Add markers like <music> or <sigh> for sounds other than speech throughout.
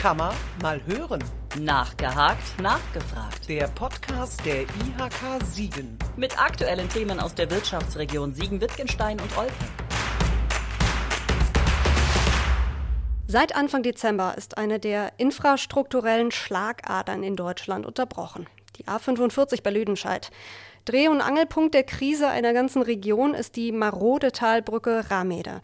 Kann man mal hören. Nachgehakt, nachgefragt. Der Podcast der IHK Siegen. Mit aktuellen Themen aus der Wirtschaftsregion Siegen-Wittgenstein und Olpe. Seit Anfang Dezember ist eine der infrastrukturellen Schlagadern in Deutschland unterbrochen. Die A45 bei Lüdenscheid. Dreh- und Angelpunkt der Krise einer ganzen Region ist die marode Talbrücke Ramede.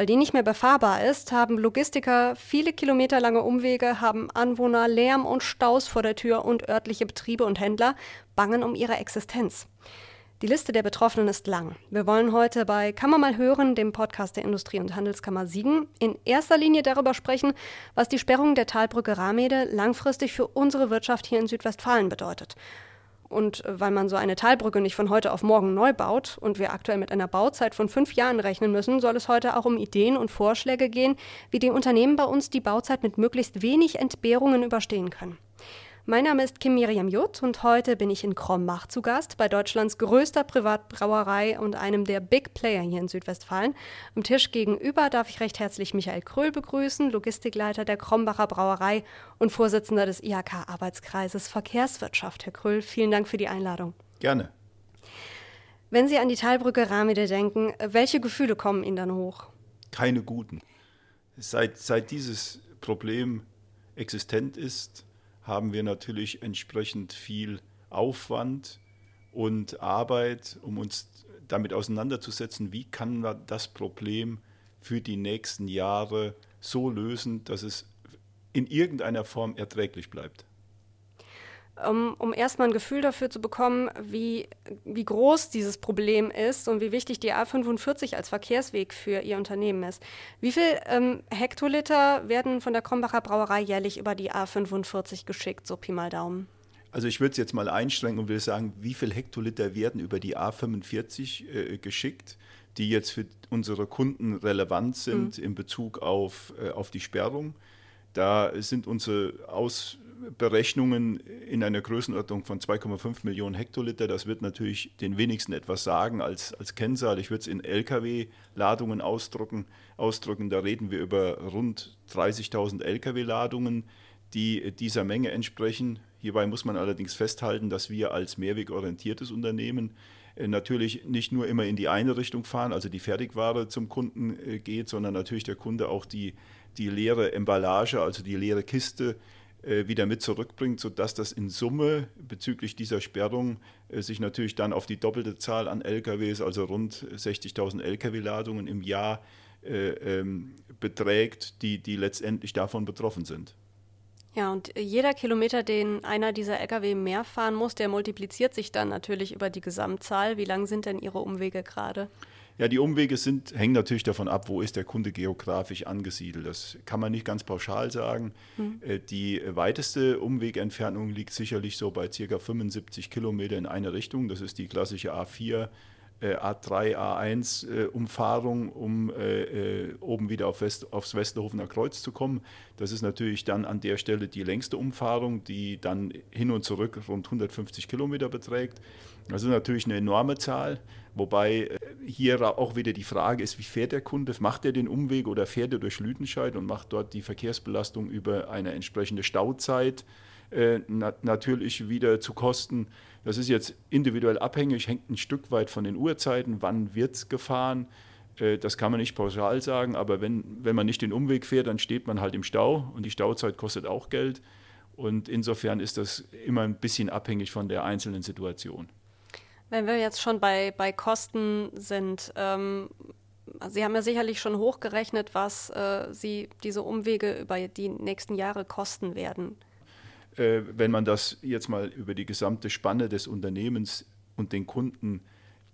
Weil die nicht mehr befahrbar ist, haben Logistiker viele Kilometer lange Umwege, haben Anwohner Lärm und Staus vor der Tür und örtliche Betriebe und Händler bangen um ihre Existenz. Die Liste der Betroffenen ist lang. Wir wollen heute bei man mal hören, dem Podcast der Industrie- und Handelskammer Siegen, in erster Linie darüber sprechen, was die Sperrung der Talbrücke Ramede langfristig für unsere Wirtschaft hier in Südwestfalen bedeutet. Und äh, weil man so eine Talbrücke nicht von heute auf morgen neu baut und wir aktuell mit einer Bauzeit von fünf Jahren rechnen müssen, soll es heute auch um Ideen und Vorschläge gehen, wie die Unternehmen bei uns die Bauzeit mit möglichst wenig Entbehrungen überstehen können. Mein Name ist Kim Miriam Jutt und heute bin ich in Krombach zu Gast bei Deutschlands größter Privatbrauerei und einem der Big Player hier in Südwestfalen. Am Tisch gegenüber darf ich recht herzlich Michael Kröll begrüßen, Logistikleiter der Krombacher Brauerei und Vorsitzender des IHK-Arbeitskreises Verkehrswirtschaft. Herr Kröll, vielen Dank für die Einladung. Gerne. Wenn Sie an die Talbrücke Ramide denken, welche Gefühle kommen Ihnen dann hoch? Keine guten. Seit, seit dieses Problem existent ist, haben wir natürlich entsprechend viel Aufwand und Arbeit, um uns damit auseinanderzusetzen, wie kann man das Problem für die nächsten Jahre so lösen, dass es in irgendeiner Form erträglich bleibt um, um erstmal ein Gefühl dafür zu bekommen, wie, wie groß dieses Problem ist und wie wichtig die A45 als Verkehrsweg für Ihr Unternehmen ist. Wie viel ähm, Hektoliter werden von der Krombacher Brauerei jährlich über die A45 geschickt, so Pi mal Daumen? Also ich würde es jetzt mal einstrengen und würde sagen, wie viel Hektoliter werden über die A45 äh, geschickt, die jetzt für unsere Kunden relevant sind mhm. in Bezug auf, äh, auf die Sperrung. Da sind unsere Aus Berechnungen in einer Größenordnung von 2,5 Millionen Hektoliter. Das wird natürlich den wenigsten etwas sagen als, als Kennzahl. Ich würde es in Lkw-Ladungen ausdrücken, ausdrücken. Da reden wir über rund 30.000 Lkw-Ladungen, die dieser Menge entsprechen. Hierbei muss man allerdings festhalten, dass wir als mehrwegorientiertes Unternehmen äh, natürlich nicht nur immer in die eine Richtung fahren, also die Fertigware zum Kunden äh, geht, sondern natürlich der Kunde auch die, die leere Emballage, also die leere Kiste wieder mit zurückbringt, sodass das in Summe bezüglich dieser Sperrung äh, sich natürlich dann auf die doppelte Zahl an LKWs, also rund 60.000 Lkw-Ladungen im Jahr äh, ähm, beträgt, die, die letztendlich davon betroffen sind. Ja, und jeder Kilometer, den einer dieser Lkw mehr fahren muss, der multipliziert sich dann natürlich über die Gesamtzahl. Wie lang sind denn Ihre Umwege gerade? Ja, die Umwege sind, hängen natürlich davon ab, wo ist der Kunde geografisch angesiedelt. Das kann man nicht ganz pauschal sagen. Mhm. Die weiteste Umwegentfernung liegt sicherlich so bei ca. 75 Kilometer in eine Richtung. Das ist die klassische A4 A3, A1 Umfahrung, um äh, oben wieder auf West, aufs Westerhofener Kreuz zu kommen. Das ist natürlich dann an der Stelle die längste Umfahrung, die dann hin und zurück rund 150 Kilometer beträgt. Das ist natürlich eine enorme Zahl. Wobei äh, hier auch wieder die Frage ist, wie fährt der Kunde? Macht er den Umweg oder fährt er durch Lüdenscheid und macht dort die Verkehrsbelastung über eine entsprechende Stauzeit äh, natürlich wieder zu Kosten? Das ist jetzt individuell abhängig, hängt ein Stück weit von den Uhrzeiten, wann wird gefahren. Äh, das kann man nicht pauschal sagen, aber wenn, wenn man nicht den Umweg fährt, dann steht man halt im Stau und die Stauzeit kostet auch Geld. Und insofern ist das immer ein bisschen abhängig von der einzelnen Situation. Wenn wir jetzt schon bei, bei Kosten sind, ähm, Sie haben ja sicherlich schon hochgerechnet, was äh, Sie diese Umwege über die nächsten Jahre kosten werden. Äh, wenn man das jetzt mal über die gesamte Spanne des Unternehmens und den Kunden,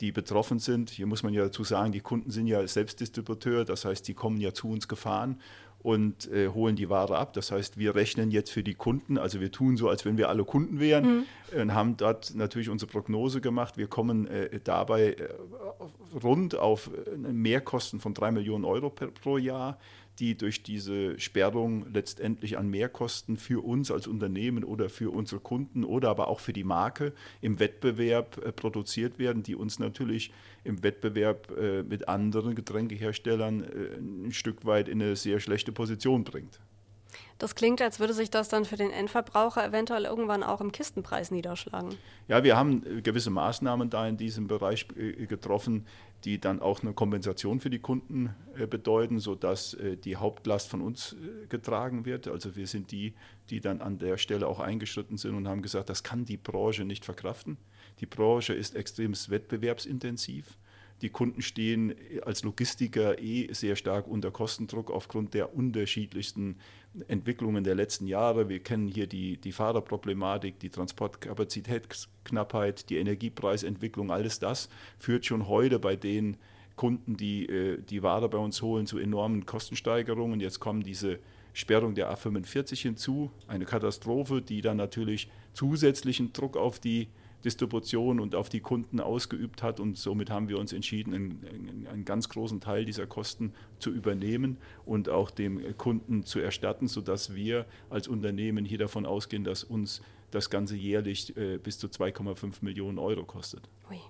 die betroffen sind, hier muss man ja dazu sagen, die Kunden sind ja Selbstdistributeur, das heißt, die kommen ja zu uns gefahren und äh, holen die Ware ab. Das heißt, wir rechnen jetzt für die Kunden, also wir tun so, als wenn wir alle Kunden wären mhm. und haben dort natürlich unsere Prognose gemacht. Wir kommen äh, dabei äh, rund auf äh, Mehrkosten von drei Millionen Euro per, pro Jahr die durch diese Sperrung letztendlich an Mehrkosten für uns als Unternehmen oder für unsere Kunden oder aber auch für die Marke im Wettbewerb äh, produziert werden, die uns natürlich im Wettbewerb äh, mit anderen Getränkeherstellern äh, ein Stück weit in eine sehr schlechte Position bringt. Das klingt, als würde sich das dann für den Endverbraucher eventuell irgendwann auch im Kistenpreis niederschlagen. Ja, wir haben gewisse Maßnahmen da in diesem Bereich getroffen, die dann auch eine Kompensation für die Kunden äh, bedeuten, sodass die Hauptlast von uns getragen wird. Also wir sind die, die dann an der Stelle auch eingeschritten sind und haben gesagt, das kann die Branche nicht verkraften. Die Branche ist extrem wettbewerbsintensiv. Die Kunden stehen als Logistiker eh sehr stark unter Kostendruck aufgrund der unterschiedlichsten Entwicklungen der letzten Jahre. Wir kennen hier die, die Fahrerproblematik, die Transportkapazitätsknappheit, die Energiepreisentwicklung. Alles das führt schon heute bei den Kunden, die äh, die Ware bei uns holen, zu enormen Kostensteigerungen. Jetzt kommen diese Sperrung der A45 hinzu, eine Katastrophe, die dann natürlich zusätzlichen Druck auf die Distribution und auf die Kunden ausgeübt hat. Und somit haben wir uns entschieden, einen, einen, ganz großen Teil dieser Kosten zu übernehmen und auch dem Kunden zu erstatten, sodass wir als Unternehmen hier davon ausgehen, dass uns das Ganze jährlich äh, bis zu 2,5 Millionen Euro kostet. Ui.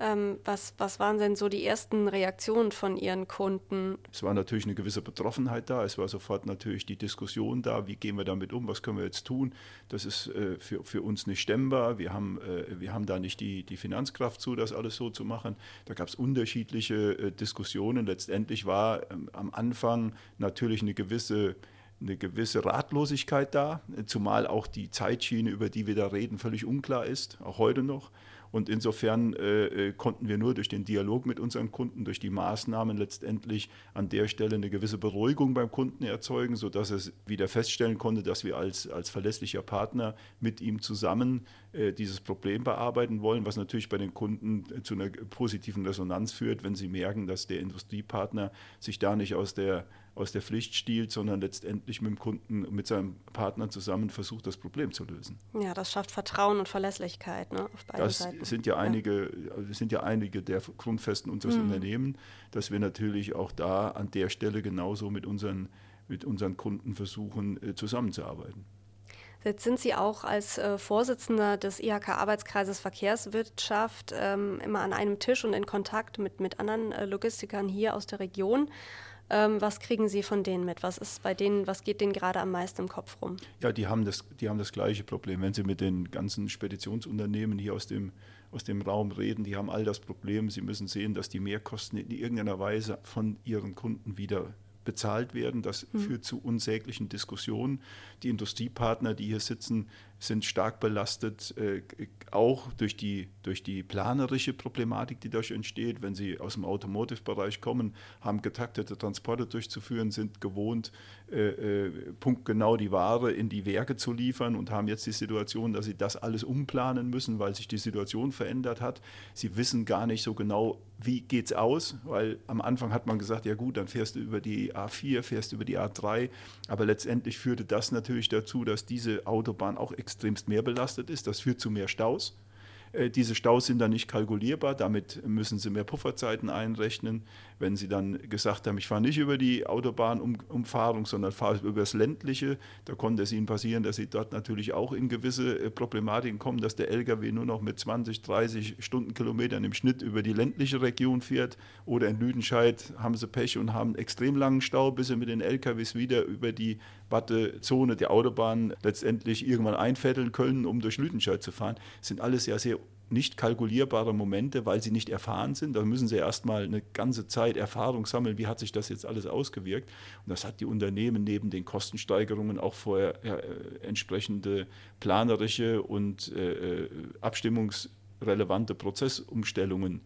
Ähm, was, was waren denn so die ersten Reaktionen von Ihren Kunden? Es war natürlich eine gewisse Betroffenheit da. Es war sofort natürlich die Diskussion da, wie gehen wir damit um, was können wir jetzt tun. Das ist äh, für, für uns nicht stemmbar. Wir haben, äh, wir haben da nicht die, die Finanzkraft zu, das alles so zu machen. Da gab es unterschiedliche äh, Diskussionen. Letztendlich war ähm, am Anfang natürlich eine gewisse eine gewisse Ratlosigkeit da, zumal auch die Zeitschiene, über die wir da reden, völlig unklar ist, auch heute noch. Und insofern äh, äh, konnten wir nur durch den Dialog mit unseren Kunden, durch die Maßnahmen letztendlich an der Stelle eine gewisse Beruhigung beim Kunden erzeugen, sodass er wieder feststellen konnte, dass wir als, als verlässlicher Partner mit ihm zusammen äh, dieses Problem bearbeiten wollen, was natürlich bei den Kunden äh, zu einer positiven Resonanz führt, wenn sie merken, dass der Industriepartner sich da nicht aus der aus der Pflicht stiehlt, sondern letztendlich mit dem Kunden, mit seinem Partner zusammen versucht, das Problem zu lösen. Ja, das schafft Vertrauen und Verlässlichkeit ne, auf beiden das Seiten. Sind ja, einige, ja. sind ja einige der Grundfesten unseres mhm. Unternehmens, dass wir natürlich auch da an der Stelle genauso mit unseren, mit unseren Kunden versuchen, äh, zusammenzuarbeiten. Jetzt sind Sie auch als äh, Vorsitzender des IHK-Arbeitskreises Verkehrswirtschaft ähm, immer an einem Tisch und in Kontakt mit, mit anderen äh, Logistikern hier aus der Region. Ähm, was kriegen Sie von denen mit? Was ist bei denen, was geht denen gerade am meisten im Kopf rum? Ja, die haben das, die haben das gleiche Problem. Wenn Sie mit den ganzen Speditionsunternehmen hier aus dem, aus dem Raum reden, die haben all das Problem. Sie müssen sehen, dass die Mehrkosten in irgendeiner Weise von ihren Kunden wieder bezahlt werden. Das hm. führt zu unsäglichen Diskussionen. Die Industriepartner, die hier sitzen, sind stark belastet, äh, auch durch die, durch die planerische Problematik, die dadurch entsteht. Wenn sie aus dem Automotive-Bereich kommen, haben getaktete Transporte durchzuführen, sind gewohnt, äh, äh, punktgenau die Ware in die Werke zu liefern und haben jetzt die Situation, dass sie das alles umplanen müssen, weil sich die Situation verändert hat. Sie wissen gar nicht so genau, wie es aus, weil am Anfang hat man gesagt, ja gut, dann fährst du über die A4, fährst du über die A3, aber letztendlich führte das natürlich dazu, dass diese Autobahn auch extrem extremst mehr belastet ist. Das führt zu mehr Staus. Äh, diese Staus sind dann nicht kalkulierbar, damit müssen Sie mehr Pufferzeiten einrechnen. Wenn Sie dann gesagt haben, ich fahre nicht über die Autobahnumfahrung, sondern fahre über das ländliche, da konnte es Ihnen passieren, dass Sie dort natürlich auch in gewisse äh, Problematiken kommen, dass der Lkw nur noch mit 20, 30 Stundenkilometern im Schnitt über die ländliche Region fährt. Oder in Lüdenscheid haben Sie Pech und haben extrem langen Stau, bis Sie mit den Lkws wieder über die Wattezone der Autobahn letztendlich irgendwann einfetteln können, um durch Lüdenscheid zu fahren. Sind alles ja sehr nicht kalkulierbare Momente, weil sie nicht erfahren sind. Da müssen sie erstmal eine ganze Zeit Erfahrung sammeln, wie hat sich das jetzt alles ausgewirkt. Und das hat die Unternehmen neben den Kostensteigerungen auch vorher ja, äh, entsprechende planerische und äh, äh abstimmungsrelevante Prozessumstellungen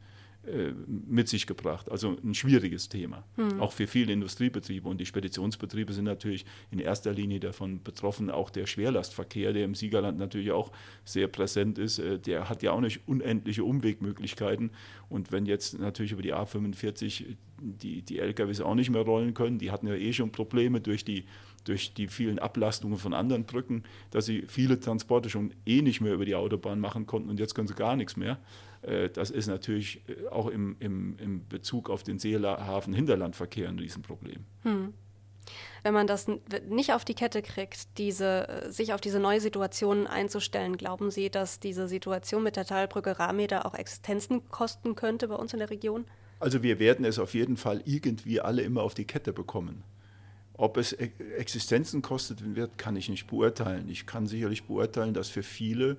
mit sich gebracht. Also ein schwieriges Thema, hm. auch für viele Industriebetriebe. Und die Speditionsbetriebe sind natürlich in erster Linie davon betroffen. Auch der Schwerlastverkehr, der im Siegerland natürlich auch sehr präsent ist, äh, der hat ja auch nicht unendliche Umwegmöglichkeiten. Und wenn jetzt natürlich über die A45 die, die LKWs auch nicht mehr rollen können, die hatten ja eh schon Probleme durch die durch die vielen Ablastungen von anderen Brücken, dass sie viele Transporte schon eh nicht mehr über die Autobahn machen konnten und jetzt können sie gar nichts mehr. Äh, das ist natürlich äh, auch im, im, im Bezug auf den Seehafen-Hinterlandverkehr ein Riesenproblem. Hm. Wenn man das nicht auf die Kette kriegt, diese, äh, sich auf diese neue Situation einzustellen, glauben Sie, dass diese Situation mit der Teilbrücke Rahmeder auch Existenzen kosten könnte bei uns in der Region? Also wir werden es auf jeden Fall irgendwie alle immer auf die Kette bekommen. Ob es Existenzen kostet wird, kann ich nicht beurteilen. Ich kann sicherlich beurteilen, dass für viele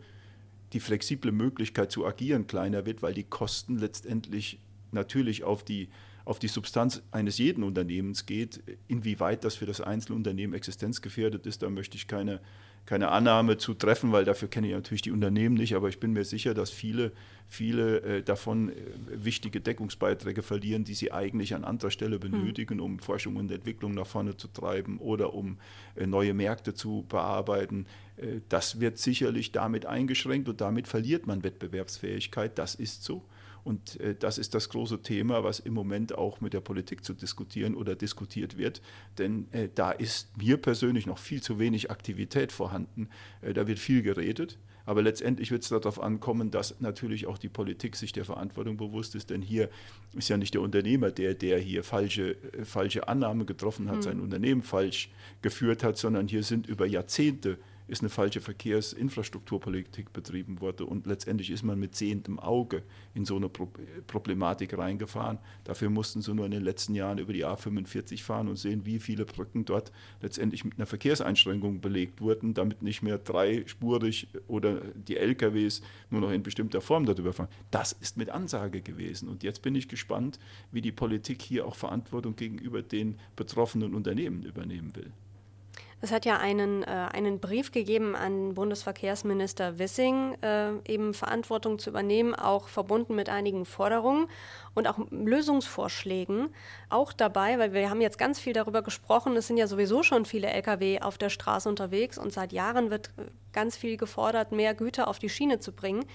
die flexible Möglichkeit zu agieren kleiner wird, weil die Kosten letztendlich natürlich auf die, auf die Substanz eines jeden Unternehmens geht. Inwieweit das für das Einzelunternehmen existenzgefährdet ist, da möchte ich keine, keine Annahme zu treffen, weil dafür kenne ich natürlich die Unternehmen nicht, aber ich bin mir sicher, dass viele, viele äh, davon äh, wichtige Deckungsbeiträge verlieren, die sie eigentlich an anderer Stelle hm. benötigen, um Forschung und Entwicklung nach vorne zu treiben oder um äh, neue Märkte zu bearbeiten. Das wird sicherlich damit eingeschränkt und damit verliert man Wettbewerbsfähigkeit. Das ist so. Und äh, das ist das große Thema, was im Moment auch mit der Politik zu diskutieren oder diskutiert wird. Denn äh, da ist mir persönlich noch viel zu wenig Aktivität vorhanden. Äh, da wird viel geredet. Aber letztendlich wird es darauf ankommen, dass natürlich auch die Politik sich der Verantwortung bewusst ist. Denn hier ist ja nicht der Unternehmer der, der hier falsche, äh, falsche Annahmen getroffen hat, mhm. sein Unternehmen falsch geführt hat, sondern hier sind über Jahrzehnte ist eine falsche Verkehrsinfrastrukturpolitik betrieben worden und letztendlich ist man mit sehendem Auge in so eine Pro Problematik reingefahren. Dafür mussten sie nur in den letzten Jahren über die A45 fahren und sehen, wie viele Brücken dort letztendlich mit einer Verkehrseinschränkung belegt wurden, damit nicht mehr dreispurig oder die LKWs nur noch in bestimmter Form darüber fahren. Das ist mit Ansage gewesen und jetzt bin ich gespannt, wie die Politik hier auch Verantwortung gegenüber den betroffenen Unternehmen übernehmen will. Es hat ja einen, äh, einen Brief gegeben an Bundesverkehrsminister Wissing, äh, eben Verantwortung zu übernehmen, auch verbunden mit einigen Forderungen und auch Lösungsvorschlägen auch dabei, weil wir haben jetzt ganz viel darüber gesprochen. Es sind ja sowieso schon viele Lkw auf der Straße unterwegs und seit Jahren wird äh, ganz viel gefordert, mehr Güter auf die Schiene zu bringen.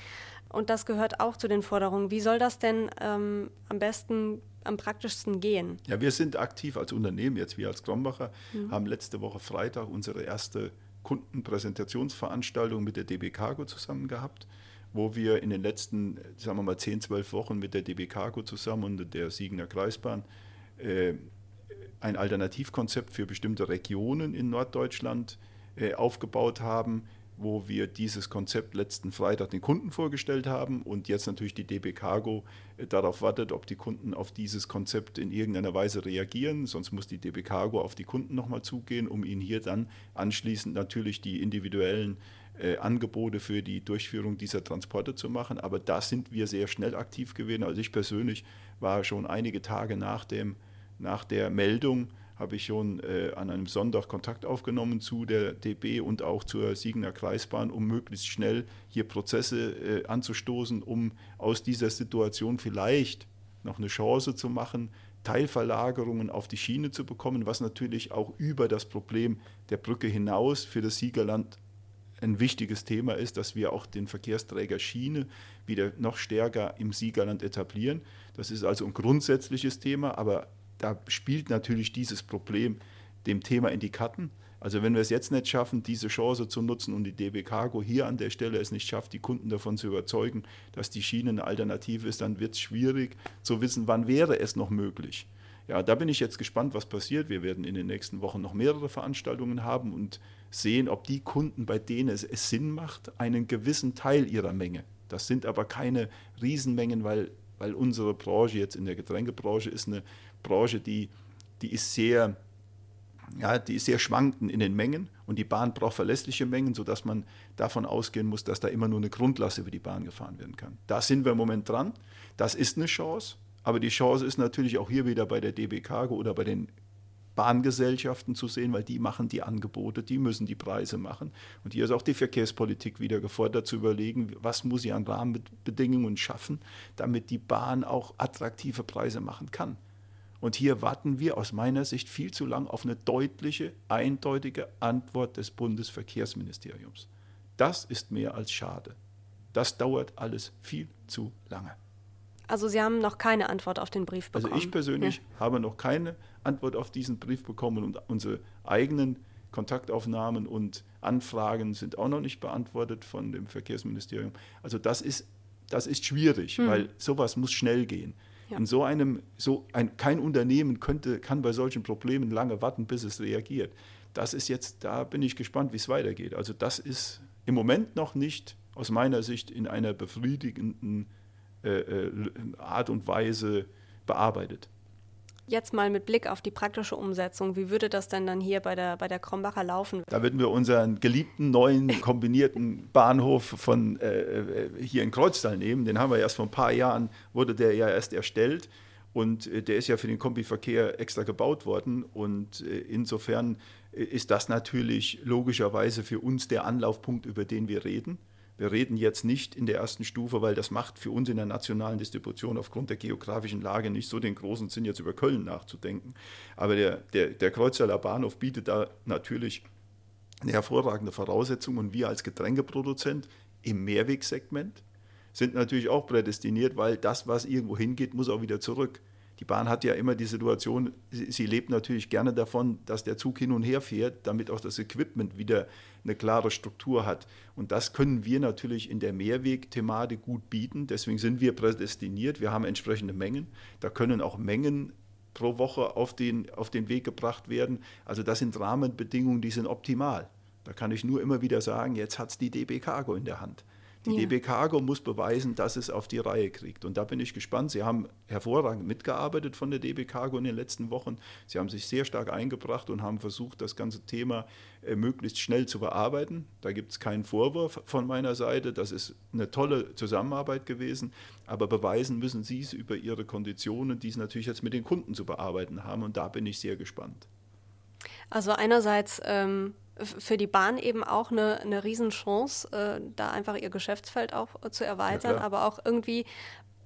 Und das gehört auch zu den Forderungen. Wie soll das denn ähm, am besten am praktischsten gehen? Ja, wir sind aktiv als Unternehmen, jetzt wir als Krombacher, mhm. haben letzte Woche Freitag unsere erste Kundenpräsentationsveranstaltung mit der DB Cargo zusammen gehabt, wo wir in den letzten, sagen wir mal, 10, 12 Wochen mit der DB Cargo zusammen und der Siegener Kreisbahn äh, ein Alternativkonzept für bestimmte Regionen in Norddeutschland äh, aufgebaut haben, wo wir dieses Konzept letzten Freitag den Kunden vorgestellt haben und jetzt natürlich die DB Cargo äh, darauf wartet, ob die Kunden auf dieses Konzept in irgendeiner Weise reagieren. Sonst muss die DB Cargo auf die Kunden nochmal zugehen, um ihnen hier dann anschließend natürlich die individuellen äh, Angebote für die Durchführung dieser Transporte zu machen. Aber da sind wir sehr schnell aktiv gewesen. Also ich persönlich war schon einige Tage nach, dem, nach der Meldung habe ich schon äh, an einem Sonntag Kontakt aufgenommen zu der DB und auch zur Siegener Kreisbahn, um möglichst schnell hier Prozesse äh, anzustoßen, um aus dieser Situation vielleicht noch eine Chance zu machen, Teilverlagerungen auf die Schiene zu bekommen, was natürlich auch über das Problem der Brücke hinaus für das Siegerland ein wichtiges Thema ist, dass wir auch den Verkehrsträger Schiene wieder noch stärker im Siegerland etablieren. Das ist also ein grundsätzliches Thema, aber da spielt natürlich dieses Problem dem Thema in die Karten. Also wenn wir es jetzt nicht schaffen, diese Chance zu nutzen und die DB Cargo hier an der Stelle es nicht schafft, die Kunden davon zu überzeugen, dass die Schiene eine Alternative ist, dann wird es schwierig zu wissen, wann wäre es noch möglich. Ja, da bin ich jetzt gespannt, was passiert. Wir werden in den nächsten Wochen noch mehrere Veranstaltungen haben und sehen, ob die Kunden, bei denen es, es Sinn macht, einen gewissen Teil ihrer Menge. Das sind aber keine Riesenmengen, weil, weil unsere Branche jetzt in der Getränkebranche ist eine Branche, die, die ist sehr, ja, die ist sehr schwankend in den Mengen und die Bahn braucht verlässliche Mengen, sodass man davon ausgehen muss, dass da immer nur eine Grundlast über die Bahn gefahren werden kann. Da sind wir im Moment dran. Das ist eine Chance, aber die Chance ist natürlich auch hier wieder bei der DB Cargo oder bei den Bahngesellschaften zu sehen, weil die machen die Angebote, die müssen die Preise machen. Und hier ist auch die Verkehrspolitik wieder gefordert zu überlegen, was muss sie an Rahmenbedingungen schaffen, damit die Bahn auch attraktive Preise machen kann. Und hier warten wir aus meiner Sicht viel zu lang auf eine deutliche, eindeutige Antwort des Bundesverkehrsministeriums. Das ist mehr als schade. Das dauert alles viel zu lange. Also Sie haben noch keine Antwort auf den Brief bekommen? Also ich persönlich ja. habe noch keine Antwort auf diesen Brief bekommen und unsere eigenen Kontaktaufnahmen und Anfragen sind auch noch nicht beantwortet von dem Verkehrsministerium. Also das ist, das ist schwierig, hm. weil sowas muss schnell gehen. Ja. In so einem, so ein, kein Unternehmen könnte, kann bei solchen Problemen lange warten, bis es reagiert. Das ist jetzt, da bin ich gespannt, wie es weitergeht. Also das ist im Moment noch nicht aus meiner Sicht in einer befriedigenden äh, äh Art und Weise bearbeitet. Jetzt mal mit Blick auf die praktische Umsetzung, wie würde das denn dann hier bei der, bei der Krombacher laufen? Da würden wir unseren geliebten neuen <laughs> kombinierten Bahnhof von äh, äh, hier in Kreuztal nehmen. Den haben wir erst vor ein paar Jahren, wurde der ja erst erstellt. Und äh, der ist ja für den Kombiverkehr extra gebaut worden. Und äh, insofern äh, ist das natürlich logischerweise für uns der Anlaufpunkt, über den wir reden. Wir reden jetzt nicht in der ersten Stufe, weil das macht für uns in der nationalen Distribution aufgrund der geografischen Lage nicht so den großen Sinn, jetzt über Köln nachzudenken. Aber der, der, der Kreuztaler Bahnhof bietet da natürlich eine hervorragende Voraussetzung und wir als Getränkeproduzent im Mehrwegsegment sind natürlich auch prädestiniert, weil das, was irgendwo hingeht, muss auch wieder zurück. Die Bahn hat ja immer die Situation, sie, sie, lebt natürlich gerne davon, dass der Zug hin und her fährt, damit auch das Equipment wieder eine klare Struktur hat. Und das können wir natürlich in der Mehrweg-Thematik gut bieten. Deswegen sind wir prädestiniert. Wir haben entsprechende Mengen. Da können auch Mengen pro Woche auf den, auf den Weg gebracht werden. Also das sind Rahmenbedingungen, die sind optimal. Da kann ich nur immer wieder sagen, jetzt hat es die DB Cargo in der Hand. Die ja. DB Cargo muss beweisen, dass es auf die Reihe kriegt. Und da bin ich gespannt. Sie haben hervorragend mitgearbeitet von der DB Cargo in den letzten Wochen. Sie haben sich sehr stark eingebracht und haben versucht, das ganze Thema äh, möglichst schnell zu bearbeiten. Da gibt es keinen Vorwurf von meiner Seite. Das ist eine tolle Zusammenarbeit gewesen. Aber beweisen müssen Sie es über Ihre Konditionen, die Sie natürlich jetzt mit den Kunden zu bearbeiten haben. Und da bin ich sehr gespannt. Also einerseits ähm, für die Bahn eben auch eine, eine Riesenchance, äh, da einfach ihr Geschäftsfeld auch äh, zu erweitern, ja, aber auch irgendwie,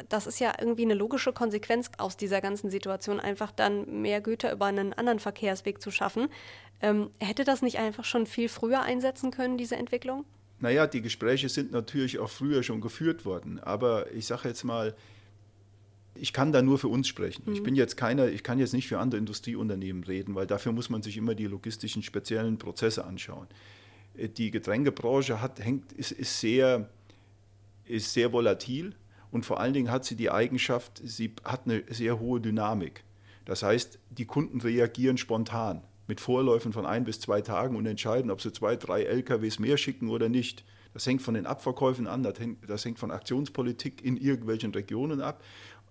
das ist ja irgendwie eine logische Konsequenz aus dieser ganzen Situation, einfach dann mehr Güter über einen anderen Verkehrsweg zu schaffen. Ähm, hätte das nicht einfach schon viel früher einsetzen können, diese Entwicklung? Naja, die Gespräche sind natürlich auch früher schon geführt worden, aber ich sage jetzt mal, ich kann da nur für uns sprechen. Mhm. Ich bin jetzt keiner, ich kann jetzt nicht für andere Industrieunternehmen reden, weil dafür muss man sich immer die logistischen speziellen Prozesse anschauen. Äh, die Getränkebranche hat, hängt, ist, ist, sehr, ist sehr volatil und vor allen Dingen hat sie die Eigenschaft, sie hat eine sehr hohe Dynamik. Das heißt, die Kunden reagieren spontan mit Vorläufen von ein bis zwei Tagen und entscheiden, ob sie zwei, drei LKWs mehr schicken oder nicht. Das hängt von den Abverkäufen an, das hängt von Aktionspolitik in irgendwelchen Regionen ab.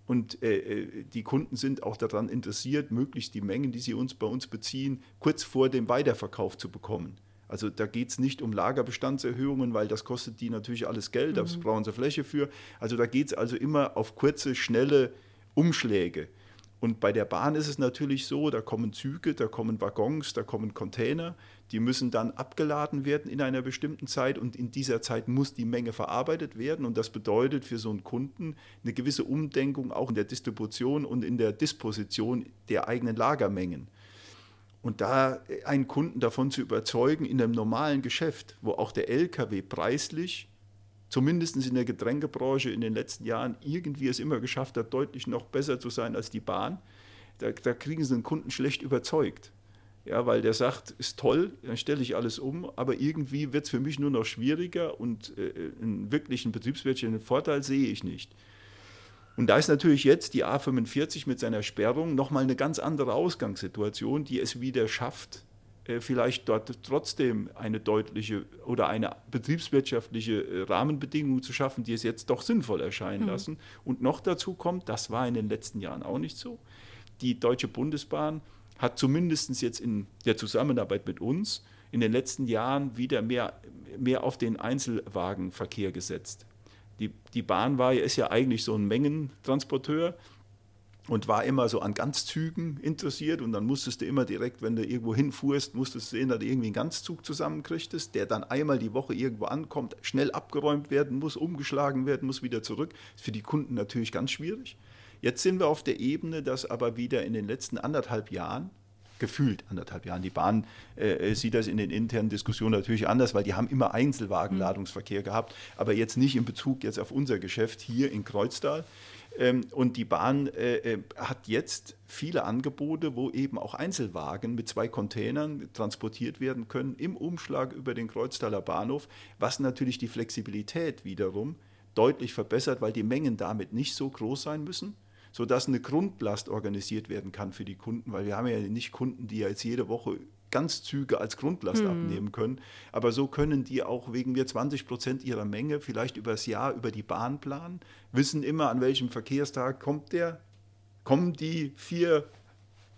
Und äh, äh, die Kunden sind auch daran interessiert, möglichst die Mengen, die sie uns bei uns beziehen, kurz vor dem Weiterverkauf zu bekommen. Also da geht es nicht um Lagerbestandserhöhungen, weil das kostet die natürlich alles Geld, mhm. da brauchen sie Fläche für. Also da geht es also immer auf kurze, schnelle Umschläge. Und bei der Bahn ist es natürlich so, da kommen Züge, da kommen Waggons, da kommen Container, die müssen dann abgeladen werden in einer bestimmten Zeit und in dieser Zeit muss die Menge verarbeitet werden und das bedeutet für so einen Kunden eine gewisse Umdenkung auch in der Distribution und in der Disposition der eigenen Lagermengen. Und da einen Kunden davon zu überzeugen, in einem normalen Geschäft, wo auch der Lkw preislich zumindest in der Getränkebranche in den letzten Jahren irgendwie es immer geschafft hat, deutlich noch besser zu sein als die Bahn, da, da kriegen sie den Kunden schlecht überzeugt. Ja, weil der sagt, ist toll, dann stelle ich alles um, aber irgendwie wird es für mich nur noch schwieriger und äh, einen wirklichen betriebswirtschaftlichen Vorteil sehe ich nicht. Und da ist natürlich jetzt die A45 mit seiner Sperrung nochmal eine ganz andere Ausgangssituation, die es wieder schafft, äh, vielleicht dort trotzdem eine deutliche oder eine betriebswirtschaftliche äh, Rahmenbedingung zu schaffen, die es jetzt doch sinnvoll erscheinen mhm. lassen. Und noch dazu kommt, das war in den letzten Jahren auch nicht so, die Deutsche Bundesbahn hat zumindest jetzt in der Zusammenarbeit mit uns in den letzten Jahren wieder mehr, mehr auf den Einzelwagenverkehr gesetzt. Die, die Bahn war, ist ja eigentlich so ein Mengentransporteur und war immer so an Ganzzügen interessiert und dann musstest du immer direkt, wenn du irgendwo hinfuhrst, musstest du sehen, dass du irgendwie einen Ganzzug zusammenkriegtest, der dann einmal die Woche irgendwo ankommt, schnell abgeräumt werden muss, umgeschlagen werden muss, wieder zurück. Ist für die Kunden natürlich ganz schwierig. Jetzt sind wir auf der Ebene, dass aber wieder in den letzten anderthalb Jahren gefühlt anderthalb Jahren. Die Bahn äh, sieht das in den internen Diskussionen natürlich anders, weil die haben immer Einzelwagenladungsverkehr gehabt, aber jetzt nicht in Bezug jetzt auf unser Geschäft hier in Kreuztal. Ähm, und die Bahn äh, äh, hat jetzt viele Angebote, wo eben auch Einzelwagen mit zwei Containern transportiert werden können im Umschlag über den Kreuztaler Bahnhof, was natürlich die Flexibilität wiederum deutlich verbessert, weil die Mengen damit nicht so groß sein müssen sodass eine Grundlast organisiert werden kann für die Kunden, weil wir haben ja nicht Kunden, die jetzt jede Woche Ganzzüge als Grundlast hm. abnehmen können. Aber so können die auch wegen mir 20 Prozent ihrer Menge vielleicht über das Jahr über die Bahn planen, wissen immer, an welchem Verkehrstag kommt der, kommen die vier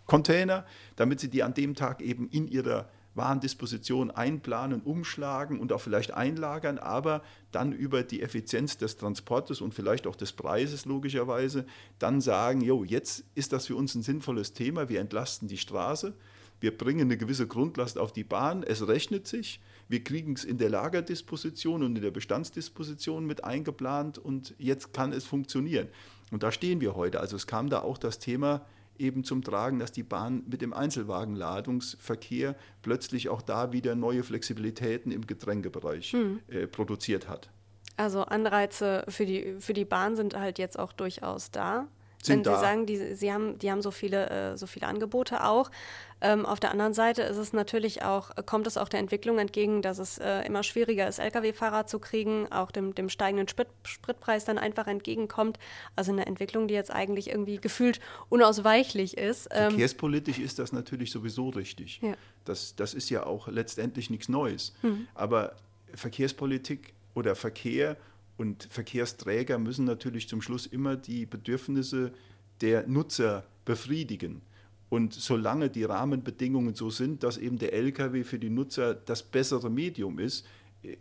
Container, damit sie die an dem Tag eben in ihrer Warendisposition einplanen, umschlagen und auch vielleicht einlagern, aber dann über die Effizienz des Transportes und vielleicht auch des Preises logischerweise dann sagen, jo, jetzt ist das für uns ein sinnvolles Thema, wir entlasten die Straße, wir bringen eine gewisse Grundlast auf die Bahn, es rechnet sich, wir kriegen es in der Lagerdisposition und in der Bestandsdisposition mit eingeplant und jetzt kann es funktionieren. Und da stehen wir heute. Also es kam da auch das Thema eben zum Tragen, dass die Bahn mit dem Einzelwagenladungsverkehr plötzlich auch da wieder neue Flexibilitäten im Getränkebereich hm. äh, produziert hat. Also Anreize für die, für die Bahn sind halt jetzt auch durchaus da sind Wenn Sie sagen, die, Sie haben, die haben so viele, äh, so viele Angebote auch. Ähm, auf der anderen Seite ist es natürlich auch, kommt es auch der Entwicklung entgegen, dass es äh, immer schwieriger ist, Lkw-Fahrer zu kriegen, auch dem, dem steigenden Sprit, Spritpreis dann einfach entgegenkommt. Also eine Entwicklung, die jetzt eigentlich irgendwie gefühlt unausweichlich ist. Ähm, Verkehrspolitisch ist das natürlich sowieso richtig. Ja. Das, das ist ja auch letztendlich nichts Neues. Mhm. Aber Verkehrspolitik oder Verkehr und Verkehrsträger müssen natürlich zum Schluss immer die Bedürfnisse der Nutzer befriedigen. Und solange die Rahmenbedingungen so sind, dass eben der Lkw für die Nutzer das bessere Medium ist,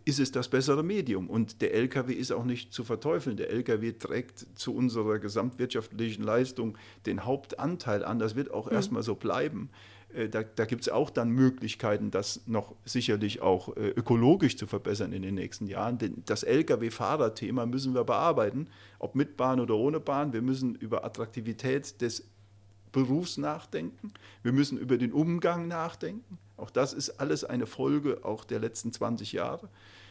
ist es das bessere Medium. Und der Lkw ist auch nicht zu verteufeln. Der Lkw trägt zu unserer gesamtwirtschaftlichen Leistung den Hauptanteil an. Das wird auch mhm. erstmal so bleiben. Äh, da, da gibt es auch dann Möglichkeiten, das noch sicherlich auch äh, ökologisch zu verbessern in den nächsten Jahren. Denn das Lkw-Fahrerthema müssen wir bearbeiten, ob mit Bahn oder ohne Bahn. Wir müssen über Attraktivität des Berufs nachdenken. Wir müssen über den Umgang nachdenken. Auch das ist alles eine Folge auch der letzten 20 Jahre.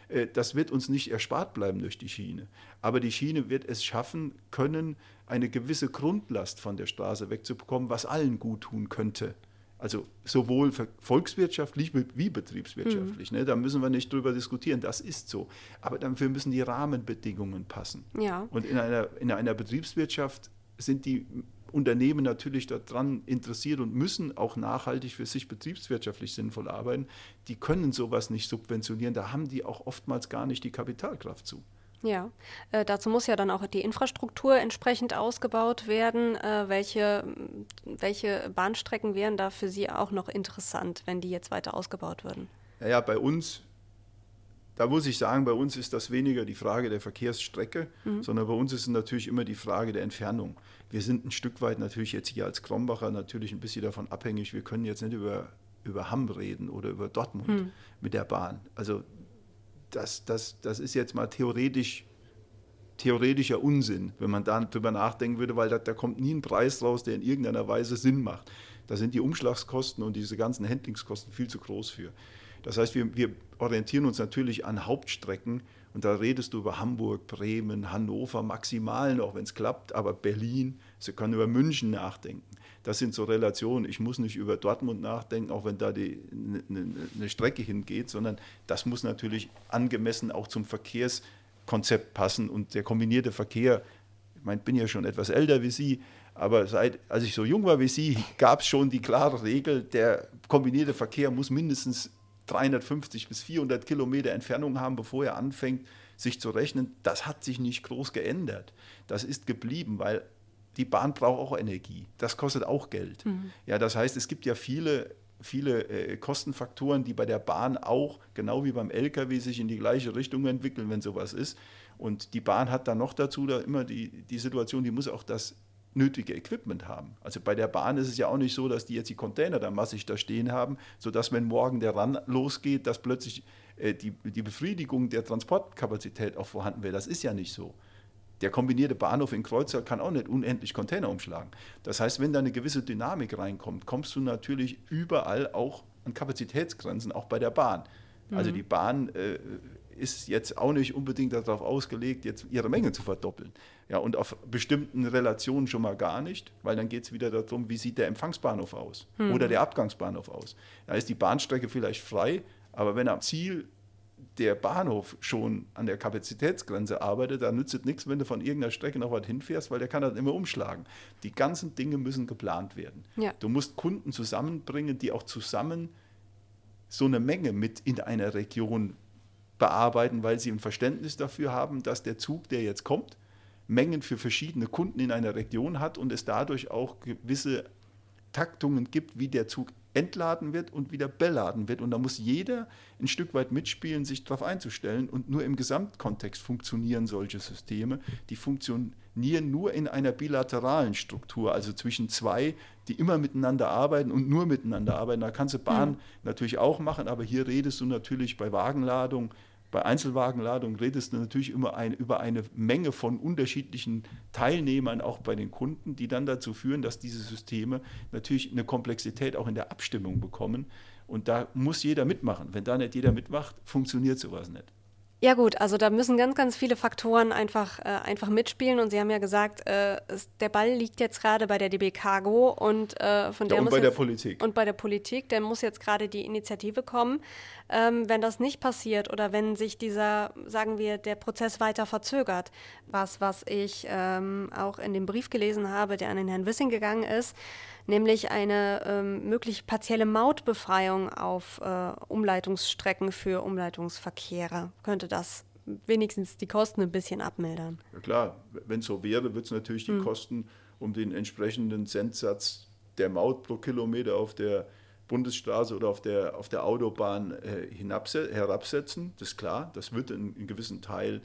Äh, das wird uns nicht erspart bleiben durch die Schiene. Aber die Schiene wird es schaffen können, eine gewisse Grundlast von der Straße wegzubekommen, was allen gut tun könnte. Also sowohl volkswirtschaftlich wie betriebswirtschaftlich. Mhm. Ne? Da müssen wir nicht drüber diskutieren, das ist so. Aber dafür müssen die Rahmenbedingungen passen. Ja. Und in einer, in einer Betriebswirtschaft sind die Unternehmen natürlich daran interessiert und müssen auch nachhaltig für sich betriebswirtschaftlich sinnvoll arbeiten. Die können sowas nicht subventionieren. Da haben die auch oftmals gar nicht die Kapitalkraft zu. Ja, äh, dazu muss ja dann auch die Infrastruktur entsprechend ausgebaut werden. Äh, welche, welche Bahnstrecken wären da für Sie auch noch interessant, wenn die jetzt weiter ausgebaut würden? Naja, bei uns, da muss ich sagen, bei uns ist das weniger die Frage der Verkehrsstrecke, mhm. sondern bei uns ist es natürlich immer die Frage der Entfernung. Wir sind ein Stück weit natürlich jetzt hier als Krombacher natürlich ein bisschen davon abhängig. Wir können jetzt nicht über, über Hamm reden oder über Dortmund mhm. mit der Bahn. Also das, das, das ist jetzt mal theoretisch, theoretischer Unsinn, wenn man darüber nachdenken würde, weil da, da kommt nie ein Preis raus, der in irgendeiner Weise Sinn macht. Da sind die Umschlagskosten und diese ganzen Handlingskosten viel zu groß für. Das heißt, wir, wir orientieren uns natürlich an Hauptstrecken und da redest du über Hamburg, Bremen, Hannover, maximal noch, wenn es klappt, aber Berlin, Sie können über München nachdenken. Das sind so Relationen. Ich muss nicht über Dortmund nachdenken, auch wenn da eine, ne, ne Strecke hingeht, sondern das muss natürlich angemessen auch zum Verkehrskonzept passen. Und der kombinierte Verkehr, ich meine, bin ja schon etwas älter wie Sie, aber seit, als ich so jung war wie Sie, <laughs> gab es schon die klare Regel, der kombinierte Verkehr muss mindestens 350 bis 400 Kilometer Entfernung haben, bevor er anfängt, sich zu rechnen. Das hat sich nicht groß geändert. Das ist geblieben, weil die Bahn braucht auch Energie. Das kostet auch Geld. Mhm. Ja, das heißt, es gibt ja viele, viele äh, Kostenfaktoren, die bei der Bahn auch, genau wie beim Lkw, sich in die gleiche Richtung entwickeln, wenn sowas ist. Und die Bahn hat dann noch dazu da immer die, die Situation, die muss auch das nötige Equipment haben. Also bei der Bahn ist es ja auch nicht so, dass die jetzt die Container da massig da stehen haben, sodass wenn morgen der Run losgeht, dass plötzlich äh, die, die Befriedigung der Transportkapazität auch vorhanden wäre. Das ist ja nicht so. Der kombinierte Bahnhof in Kreuzer kann auch nicht unendlich Container umschlagen. Das heißt, wenn da eine gewisse Dynamik reinkommt, kommst du natürlich überall auch an Kapazitätsgrenzen, auch bei der Bahn. Also mhm. die Bahn äh, ist jetzt auch nicht unbedingt darauf ausgelegt, jetzt ihre Menge zu verdoppeln. Ja, und auf bestimmten Relationen schon mal gar nicht, weil dann geht es wieder darum, wie sieht der Empfangsbahnhof aus mhm. oder der Abgangsbahnhof aus. Da ist die Bahnstrecke vielleicht frei, aber wenn am Ziel der Bahnhof schon an der Kapazitätsgrenze arbeitet, dann nützt es nichts, wenn du von irgendeiner Strecke noch was hinfährst, weil der kann dann immer umschlagen. Die ganzen Dinge müssen geplant werden. Ja. Du musst Kunden zusammenbringen, die auch zusammen so eine Menge mit in einer Region bearbeiten, weil sie ein Verständnis dafür haben, dass der Zug, der jetzt kommt, Mengen für verschiedene Kunden in einer Region hat und es dadurch auch gewisse Taktungen gibt, wie der Zug entladen wird und wieder beladen wird. Und da muss jeder ein Stück weit mitspielen, sich darauf einzustellen. Und nur im Gesamtkontext funktionieren solche Systeme. Die funktionieren nur in einer bilateralen Struktur, also zwischen zwei, die immer miteinander arbeiten und nur miteinander arbeiten. Da kannst du Bahn mhm. natürlich auch machen, aber hier redest du natürlich bei Wagenladung bei Einzelwagenladung redest du natürlich immer ein, über eine Menge von unterschiedlichen Teilnehmern, auch bei den Kunden, die dann dazu führen, dass diese Systeme natürlich eine Komplexität auch in der Abstimmung bekommen. Und da muss jeder mitmachen. Wenn da nicht jeder mitmacht, funktioniert sowas nicht. Ja gut, also da müssen ganz, ganz viele Faktoren einfach, äh, einfach mitspielen und Sie haben ja gesagt, äh, es, der Ball liegt jetzt gerade bei der DB Cargo und äh, von der ja, und muss bei jetzt, der Politik. Und bei der Politik, der muss jetzt gerade die Initiative kommen. Ähm, wenn das nicht passiert oder wenn sich dieser, sagen wir, der Prozess weiter verzögert, was, was ich ähm, auch in dem Brief gelesen habe, der an den Herrn Wissing gegangen ist, nämlich eine ähm, möglich partielle Mautbefreiung auf äh, Umleitungsstrecken für Umleitungsverkehre. Könnte das wenigstens die Kosten ein bisschen abmildern? Ja klar, wenn es so wäre, wird es natürlich die hm. Kosten um den entsprechenden Zentsatz der Maut pro Kilometer auf der Bundesstraße oder auf der, auf der Autobahn äh, herabsetzen. Das ist klar, das wird einen, einen gewissen Teil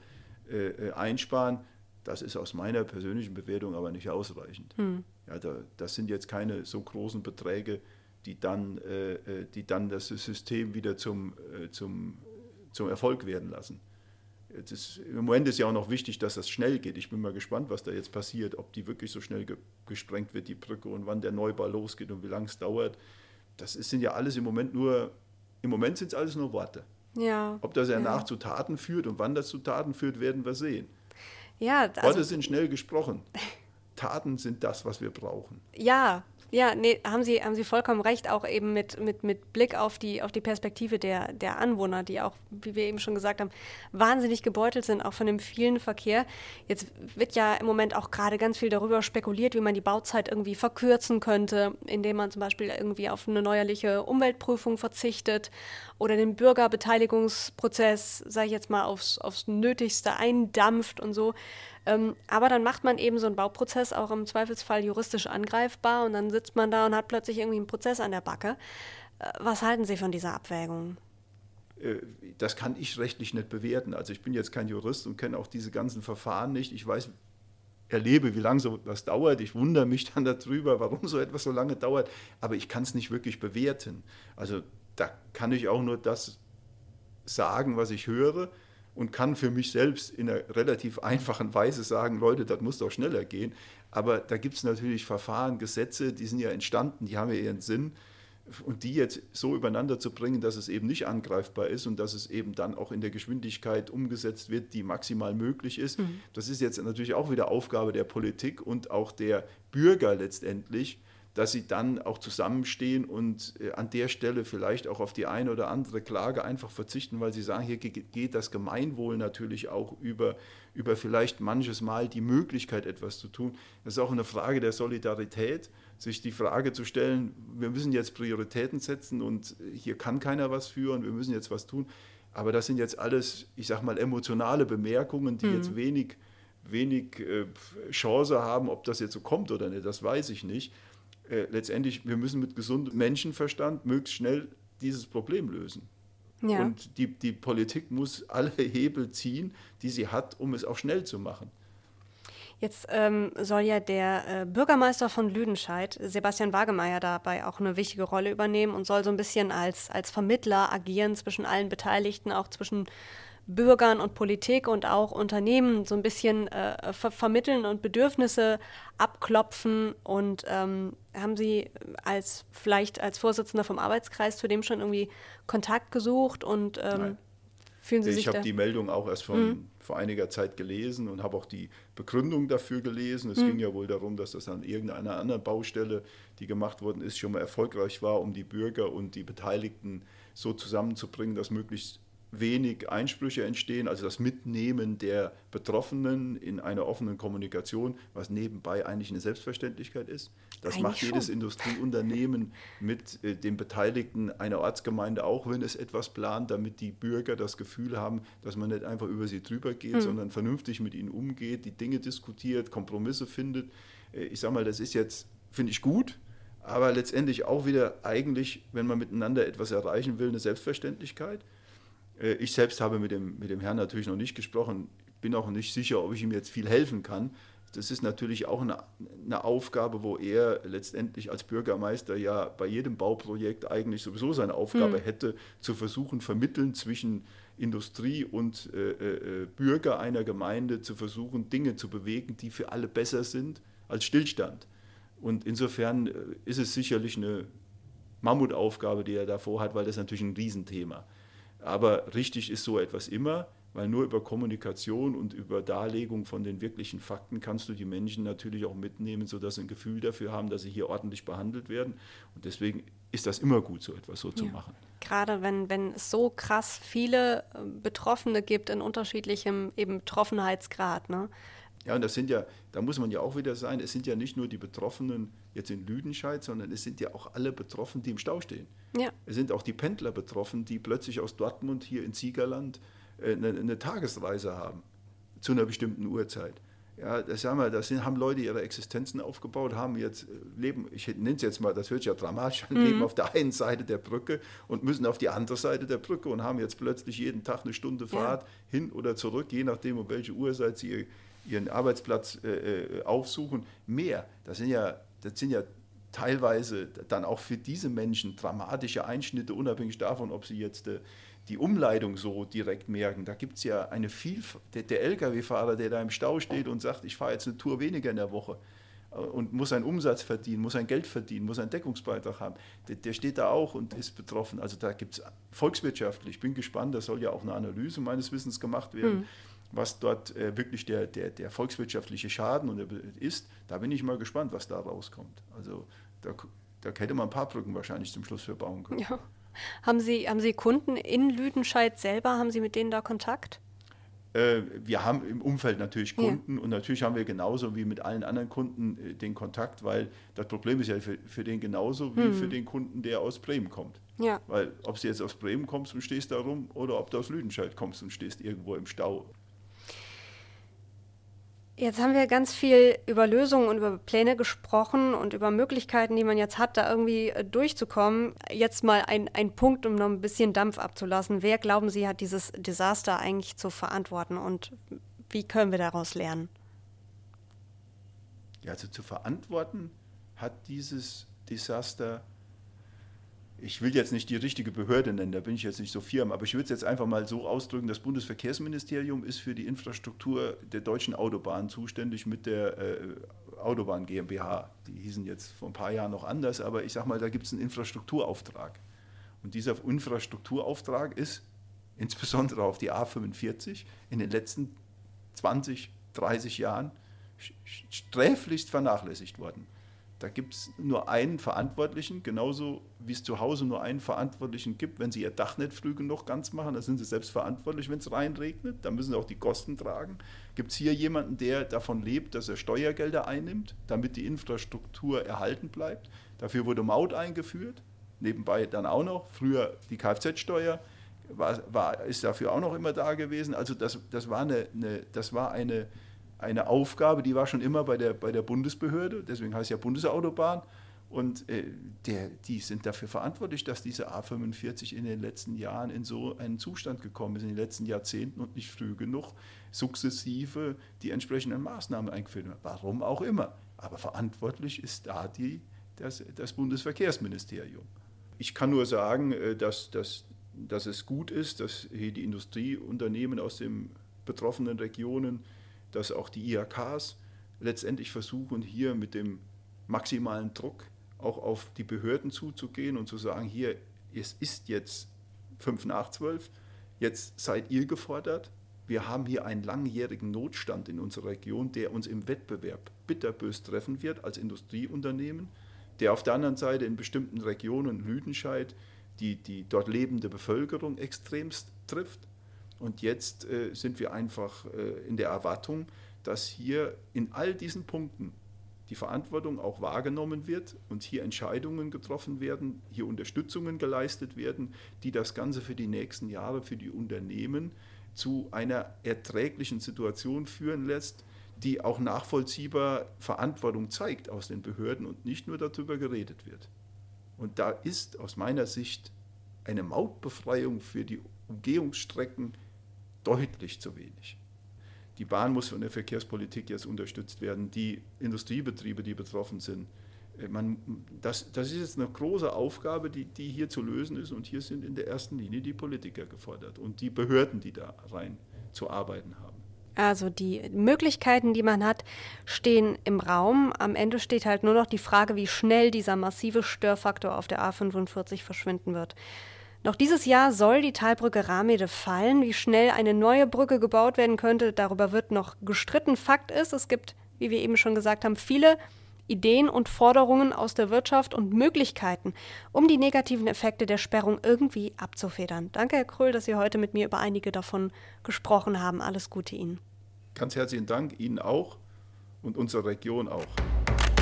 äh, äh einsparen. Das ist aus meiner persönlichen Bewertung aber nicht ausreichend. Hm. Ja, da, das sind jetzt keine so großen Beträge, die dann, äh, äh, die dann das System wieder zum, äh, zum, zum Erfolg werden lassen. Ist, Im Moment ist ja auch noch wichtig, dass das schnell geht. Ich bin mal gespannt, was da jetzt passiert, ob die wirklich so schnell ge gesprengt wird, die Brücke, und wann der Neubau losgeht und wie lange es dauert. Das ist, sind ja alles im Moment nur, im Moment sind es alles nur Worte. Ja. Ob das danach ja. zu Taten führt und wann das zu Taten führt, werden wir sehen. Ja, also, Worte sind schnell gesprochen. <laughs> Taten sind das, was wir brauchen. Ja, ja, nee, haben Sie, haben Sie vollkommen recht, auch eben mit, mit, mit Blick auf die, auf die Perspektive der, der Anwohner, die auch, wie wir eben schon gesagt haben, wahnsinnig gebeutelt sind, auch von dem vielen Verkehr. Jetzt wird ja im Moment auch gerade ganz viel darüber spekuliert, wie man die Bauzeit irgendwie verkürzen könnte, indem man zum Beispiel irgendwie auf eine neuerliche Umweltprüfung verzichtet oder den Bürgerbeteiligungsprozess, sage ich jetzt mal, aufs, aufs Nötigste eindampft und so. Ähm, aber dann macht man eben so einen Bauprozess auch im Zweifelsfall juristisch angreifbar und dann sitzt man da und hat plötzlich irgendwie einen Prozess an der Backe. Äh, was halten Sie von dieser Abwägung? Äh, das kann ich rechtlich nicht bewerten. Also ich bin jetzt kein Jurist und kenne auch diese ganzen Verfahren nicht. Ich weiß, erlebe, wie lange so etwas dauert. Ich wundere mich dann darüber, warum so etwas so lange dauert. Aber ich kann es nicht wirklich bewerten. Also da kann ich auch nur das sagen, was ich höre und kann für mich selbst in einer relativ einfachen Weise sagen, Leute, das muss doch schneller gehen. Aber da gibt es natürlich Verfahren, Gesetze, die sind ja entstanden, die haben ja ihren Sinn. Und die jetzt so übereinander zu bringen, dass es eben nicht angreifbar ist und dass es eben dann auch in der Geschwindigkeit umgesetzt wird, die maximal möglich ist, mhm. das ist jetzt natürlich auch wieder Aufgabe der Politik und auch der Bürger letztendlich, dass sie dann auch zusammenstehen und äh, an der Stelle vielleicht auch auf die eine oder andere Klage einfach verzichten, weil sie sagen, hier geht das Gemeinwohl natürlich auch über, über vielleicht manches Mal die Möglichkeit, etwas zu tun. Das ist auch eine Frage der Solidarität, sich die Frage zu stellen, wir müssen jetzt Prioritäten setzen und hier kann keiner was führen, wir müssen jetzt was tun. Aber das sind jetzt alles, ich sage mal, emotionale Bemerkungen, die mhm. jetzt wenig, wenig äh, Chance haben, ob das jetzt so kommt oder nicht, das weiß ich nicht äh, letztendlich, wir müssen mit gesundem Menschenverstand möglichst schnell dieses Problem lösen. Ja. Und die, die Politik muss alle <laughs> Hebel ziehen, die sie hat, um es auch schnell zu machen. Jetzt ähm, soll ja der äh, Bürgermeister von Lüdenscheid, Sebastian Wagemeyer, dabei auch eine wichtige Rolle übernehmen und soll so ein bisschen als, als Vermittler agieren zwischen allen Beteiligten, auch zwischen Bürgern und Politik und auch Unternehmen so ein bisschen äh, ver vermitteln und Bedürfnisse abklopfen. Und ähm, haben Sie als vielleicht als Vorsitzender vom Arbeitskreis zu dem schon irgendwie Kontakt gesucht und ähm, fühlen Sie ich sich Ich habe die Meldung auch erst von, mhm. vor einiger Zeit gelesen und habe auch die Begründung dafür gelesen. Es mhm. ging ja wohl darum, dass das an irgendeiner anderen Baustelle, die gemacht worden ist, schon mal erfolgreich war, um die Bürger und die Beteiligten so zusammenzubringen, dass möglichst wenig Einsprüche entstehen, also das Mitnehmen der Betroffenen in einer offenen Kommunikation, was nebenbei eigentlich eine Selbstverständlichkeit ist. Das eigentlich macht jedes schon. Industrieunternehmen mit äh, den Beteiligten einer Ortsgemeinde auch, wenn es etwas plant, damit die Bürger das Gefühl haben, dass man nicht einfach über sie drüber geht, hm. sondern vernünftig mit ihnen umgeht, die Dinge diskutiert, Kompromisse findet. Äh, ich sage mal, das ist jetzt, finde ich gut, aber letztendlich auch wieder eigentlich, wenn man miteinander etwas erreichen will, eine Selbstverständlichkeit. Äh, ich selbst habe mit dem, mit dem Herrn natürlich noch nicht gesprochen, bin auch nicht sicher, ob ich ihm jetzt viel helfen kann. Das ist natürlich auch eine, eine, Aufgabe, wo er letztendlich als Bürgermeister ja bei jedem Bauprojekt eigentlich sowieso seine Aufgabe mhm. hätte, zu versuchen, vermitteln zwischen Industrie und äh, äh, Bürger einer Gemeinde, zu versuchen, Dinge zu bewegen, die für alle besser sind als Stillstand. Und insofern äh, ist es sicherlich eine Mammutaufgabe, die er davor hat, weil das natürlich ein Riesenthema. Aber richtig ist so etwas immer, weil nur über Kommunikation und über Darlegung von den wirklichen Fakten kannst du die Menschen natürlich auch mitnehmen, sodass sie ein Gefühl dafür haben, dass sie hier ordentlich behandelt werden. Und deswegen ist das immer gut, so etwas so ja. zu machen. Gerade wenn, wenn es so krass viele äh, Betroffene gibt in unterschiedlichem eben Betroffenheitsgrad. Ne? Ja, und das sind ja, da muss man ja auch wieder sein, es sind ja nicht nur die Betroffenen jetzt in Lüdenscheid, sondern es sind ja auch alle betroffen, die im Stau stehen. Ja. Es sind auch die Pendler betroffen, die plötzlich aus Dortmund hier in Siegerland äh, eine, eine Tagesreise haben zu einer bestimmten Uhrzeit. Ja, das, haben, wir, das sind, haben Leute ihre Existenzen aufgebaut, haben jetzt äh, leben, ich nenne es jetzt mal, das hört sich ja dramatisch an, mhm. leben auf der einen Seite der Brücke und müssen auf die andere Seite der Brücke und haben jetzt plötzlich jeden Tag eine Stunde Fahrt ja. hin oder zurück, je nachdem, um welche Uhrzeit sie ihren Arbeitsplatz äh, äh, aufsuchen, mehr. Das sind ja, das sind ja teilweise dann auch für diese Menschen dramatische Einschnitte, unabhängig davon, ob sie jetzt äh, die Umleitung so direkt merken. Da gibt es ja eine Vielfalt. Der, der Lkw-Fahrer, der da im Stau steht und sagt, ich fahre jetzt eine Tour weniger in der Woche äh, und muss einen Umsatz verdienen, muss ein Geld verdienen, muss einen Deckungsbeitrag haben, der, der steht da auch und ist betroffen. Also da gibt es volkswirtschaftlich, ich bin gespannt, da soll ja auch eine Analyse meines Wissens gemacht werden. Mhm was dort äh, wirklich der, der, der volkswirtschaftliche Schaden ist, da bin ich mal gespannt, was da rauskommt. Also da, da hätte man ein paar Brücken wahrscheinlich zum Schluss für bauen können. Ja. Haben Sie, haben Sie Kunden in Lüdenscheid selber, haben Sie mit denen da Kontakt? Äh, wir haben im Umfeld natürlich Kunden ja. und natürlich haben wir genauso wie mit allen anderen Kunden äh, den Kontakt, weil das Problem ist ja für, für den genauso wie hm. für den Kunden, der aus Bremen kommt. Ja. Weil ob du jetzt aus Bremen kommst und stehst da rum oder ob du aus Lüdenscheid kommst und stehst irgendwo im Stau Jetzt haben wir ganz viel über Lösungen und über Pläne gesprochen und über Möglichkeiten, die man jetzt hat, da irgendwie äh, durchzukommen. Jetzt mal ein, ein Punkt, um noch ein bisschen Dampf abzulassen. Wer, glauben Sie, hat dieses Desaster eigentlich zu verantworten und wie können wir daraus lernen? Ja, also zu verantworten hat dieses Desaster ich will jetzt nicht die richtige Behörde nennen, da bin ich jetzt nicht so firm, aber ich würde es jetzt einfach mal so ausdrücken, das Bundesverkehrsministerium ist für die Infrastruktur der deutschen Autobahn zuständig mit der äh, Autobahn GmbH. Die hießen jetzt vor ein paar Jahren noch anders, aber ich sage mal, da gibt es einen Infrastrukturauftrag. Und dieser Infrastrukturauftrag ist insbesondere auf die A45 in den letzten 20, 30 Jahren sträflichst vernachlässigt worden. Da gibt es nur einen Verantwortlichen, genauso wie es zu Hause nur einen Verantwortlichen gibt, wenn sie ihr Dach nicht früh genug ganz machen, dann sind sie selbst verantwortlich, wenn es reinregnet, dann müssen sie auch die Kosten tragen. Gibt es hier jemanden, der davon lebt, dass er Steuergelder einnimmt, damit die Infrastruktur erhalten bleibt? Dafür wurde Maut eingeführt, nebenbei dann auch noch, früher die Kfz-Steuer. War, war, ist dafür auch noch immer da gewesen. Also das, das war eine, eine das war eine eine Aufgabe, die war schon immer bei der, bei der Bundesbehörde, deswegen heißt es ja Bundesautobahn. Und äh, der, die sind dafür verantwortlich, dass diese A45 in den letzten Jahren in so einen Zustand gekommen ist, in den letzten Jahrzehnten und nicht früh genug sukzessive die entsprechenden Maßnahmen eingeführt haben. Warum auch immer. Aber verantwortlich ist da die, das, das Bundesverkehrsministerium. Ich kann nur sagen, äh, dass, dass, dass es gut ist, dass hier die Industrieunternehmen aus den betroffenen Regionen dass auch die IHKs letztendlich versuchen, hier mit dem maximalen Druck auch auf die Behörden zuzugehen und zu sagen, hier, es ist jetzt fünf nach zwölf, jetzt seid ihr gefordert. Wir haben hier einen langjährigen Notstand in unserer Region, der uns im Wettbewerb bitterbös treffen wird als Industrieunternehmen, der auf der anderen Seite in bestimmten Regionen, Lüdenscheid, die, die dort lebende Bevölkerung extremst trifft. Und jetzt äh, sind wir einfach äh, in der Erwartung, dass hier in all diesen Punkten die Verantwortung auch wahrgenommen wird und hier Entscheidungen getroffen werden, hier Unterstützungen geleistet werden, die das Ganze für die nächsten Jahre für die Unternehmen zu einer erträglichen Situation führen lässt, die auch nachvollziehbar Verantwortung zeigt aus den Behörden und nicht nur darüber geredet wird. Und da ist aus meiner Sicht eine Mautbefreiung für die Umgehungsstrecken deutlich zu wenig. Die Bahn muss von der Verkehrspolitik jetzt unterstützt werden, die Industriebetriebe, die betroffen sind. Äh, man, das, das ist jetzt eine große Aufgabe, die, die hier zu lösen ist. Und hier sind in der ersten Linie die Politiker gefordert und die Behörden, die da rein zu arbeiten haben. Also die Möglichkeiten, die man hat, stehen im Raum. Am Ende steht halt nur noch die Frage, wie schnell dieser massive Störfaktor auf der A45 verschwinden wird. Noch dieses Jahr soll die Talbrücke Ramede fallen. Wie schnell eine neue Brücke gebaut werden könnte, darüber wird noch gestritten. Fakt ist, es gibt, wie wir eben schon gesagt haben, viele Ideen und Forderungen aus der Wirtschaft und Möglichkeiten, um die negativen Effekte der Sperrung irgendwie abzufedern. Danke, Herr Kröll, dass Sie heute mit mir über einige davon gesprochen haben. Alles Gute Ihnen. Ganz herzlichen Dank Ihnen auch und unserer Region auch.